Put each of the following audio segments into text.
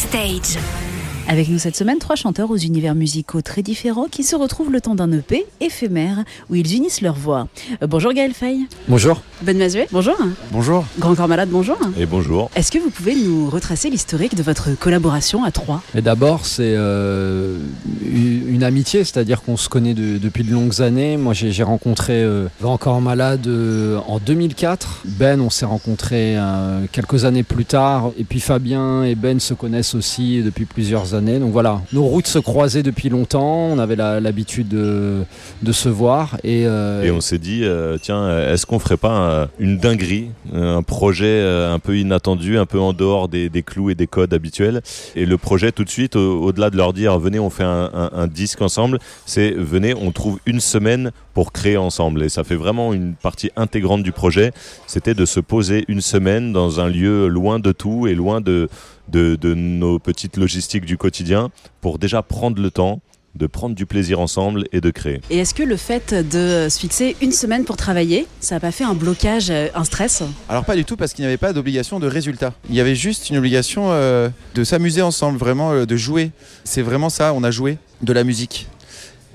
Backstage. Avec nous cette semaine, trois chanteurs aux univers musicaux très différents qui se retrouvent le temps d'un EP éphémère où ils unissent leurs voix. Euh, bonjour Gaël Fay. Bonjour. Ben Mazuet, bonjour. Bonjour. Grand Corps Malade, bonjour. Et bonjour. Est-ce que vous pouvez nous retracer l'historique de votre collaboration à trois? Et d'abord, c'est euh, une amitié, c'est-à-dire qu'on se connaît de- depuis de longues années. Moi, j'ai j'ai rencontré euh, Grand Corps Malade euh, en 2004. Ben, on s'est rencontrés euh, quelques années plus tard. Et puis Fabien et Ben se connaissent aussi depuis plusieurs années. Donc voilà, nos routes se croisaient depuis longtemps. On avait l'habitude de, se voir. Et, euh, Et on s'est dit, euh, tiens, est-ce qu'on ferait pas un- une dinguerie, un projet euh, un peu inattendu, un peu en dehors des, clous et des codes habituels Et le projet, tout de suite, au- au-delà de leur dire, venez, on fait un disque ensemble, c'est venez, on trouve une semaine pour créer ensemble. Et ça fait vraiment une partie intégrante du projet. C'était de se poser une semaine dans un lieu loin de tout et loin de, de, de nos petites logistiques du quotidien pour déjà prendre le temps de prendre du plaisir ensemble et de créer. Et est-ce que le fait de se fixer une semaine pour travailler, ça n'a pas fait un blocage, euh, un stress? Alors pas du tout parce qu'il n'y avait pas d'obligation de résultat. Il y avait juste une obligation euh, de s'amuser ensemble, vraiment euh, de jouer. C'est vraiment ça, on a joué de la musique.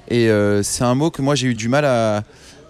Et euh, c'est un mot que moi j'ai eu du mal à,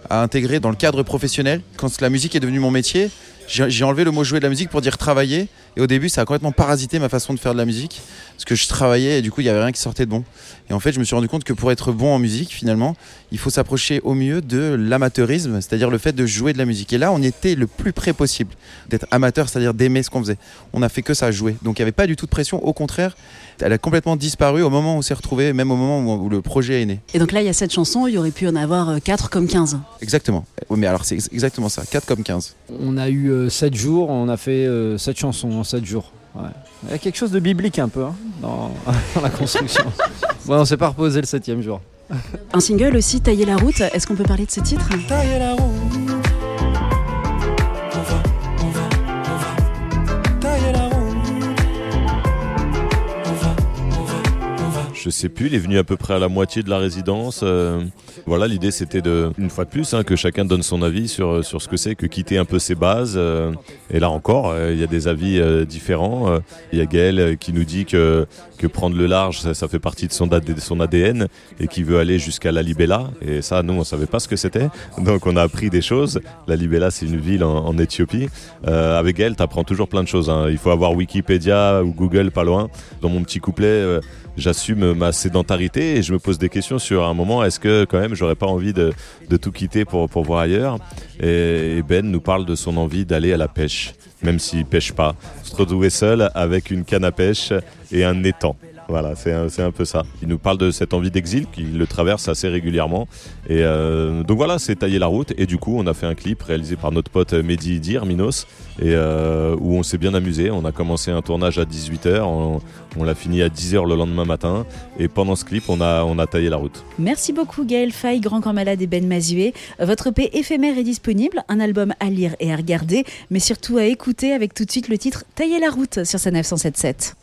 à intégrer dans le cadre professionnel. Quand la musique est devenue mon métier, j'ai j'ai enlevé le mot jouer de la musique pour dire travailler. Et au début ça a complètement parasité ma façon de faire de la musique. Parce que je travaillais et du coup il n'y avait rien qui sortait de bon. Et en fait je me suis rendu compte que pour être bon en musique finalement, il faut s'approcher au mieux de l'amateurisme, c'est-à-dire le fait de jouer de la musique. Et là, on était le plus près possible d'être amateur, c'est-à-dire d'aimer ce qu'on faisait. On a fait que ça, jouer. Donc il n'y avait pas du tout de pression. Au contraire, elle a complètement disparu au moment où on s'est retrouvé, même au moment où, où le projet est né. Et donc là, il y a cette chanson, il y aurait pu en avoir euh, 4 comme 15. Exactement. Oui, mais alors c'est ex- exactement ça. 4 comme 15. On a eu 7 jours, on a fait 7 chansons en 7 jours. Ouais. Il y a quelque chose de biblique un peu hein, dans, dans la construction. bon, on s'est pas reposé le septième jour. Un single aussi, Tailler la route, est-ce qu'on peut parler de ce titre? Tailler la route. Je sais plus, il est venu à peu près à la moitié de la résidence. euh, voilà, l'idée c'était de, une fois de plus, hein, que chacun donne son avis sur, sur ce que c'est, que quitter un peu ses bases. euh, et là encore, euh, il y a des avis euh, différents. Euh, Il y a Gaël euh, qui nous dit que, que prendre le large, ça, fait partie de son, ADN et qui veut aller jusqu'à la Libella. Et ça, nous, on savait pas ce que c'était. Donc on a appris des choses. La Libella, c'est une ville en, Éthiopie. Euh, avec Gaël, tu apprends toujours plein de choses. hein. Il faut avoir Wikipédia ou Google pas loin. Dans mon petit couplet, euh, j'assume ma sédentarité et je me pose des questions sur un moment est-ce que quand même j'aurais pas envie de, tout quitter pour, voir ailleurs? Et, et Ben nous parle de son envie d'aller à la pêche même s'il pêche pas. Se retrouver seul avec une canne à pêche et un étang voilà, c'est un, peu ça. Il nous parle de cette envie d'exil, qu'il le traverse assez régulièrement. Et euh, donc voilà, c'est tailler la route. Et du coup, on a fait un clip réalisé par notre pote Mehdi Dir, Minos, et euh, où on s'est bien amusé. On a commencé un tournage à 18h, on, on l'a fini à 10h le lendemain matin. Et pendant ce clip, on a, on a taillé la route. Merci beaucoup Gaël Fay, Grand Corps Malade et Ben Mazué. Votre EP éphémère est disponible, un album à lire et à regarder, mais surtout à écouter avec tout de suite le titre Tailler la route sur sa 977.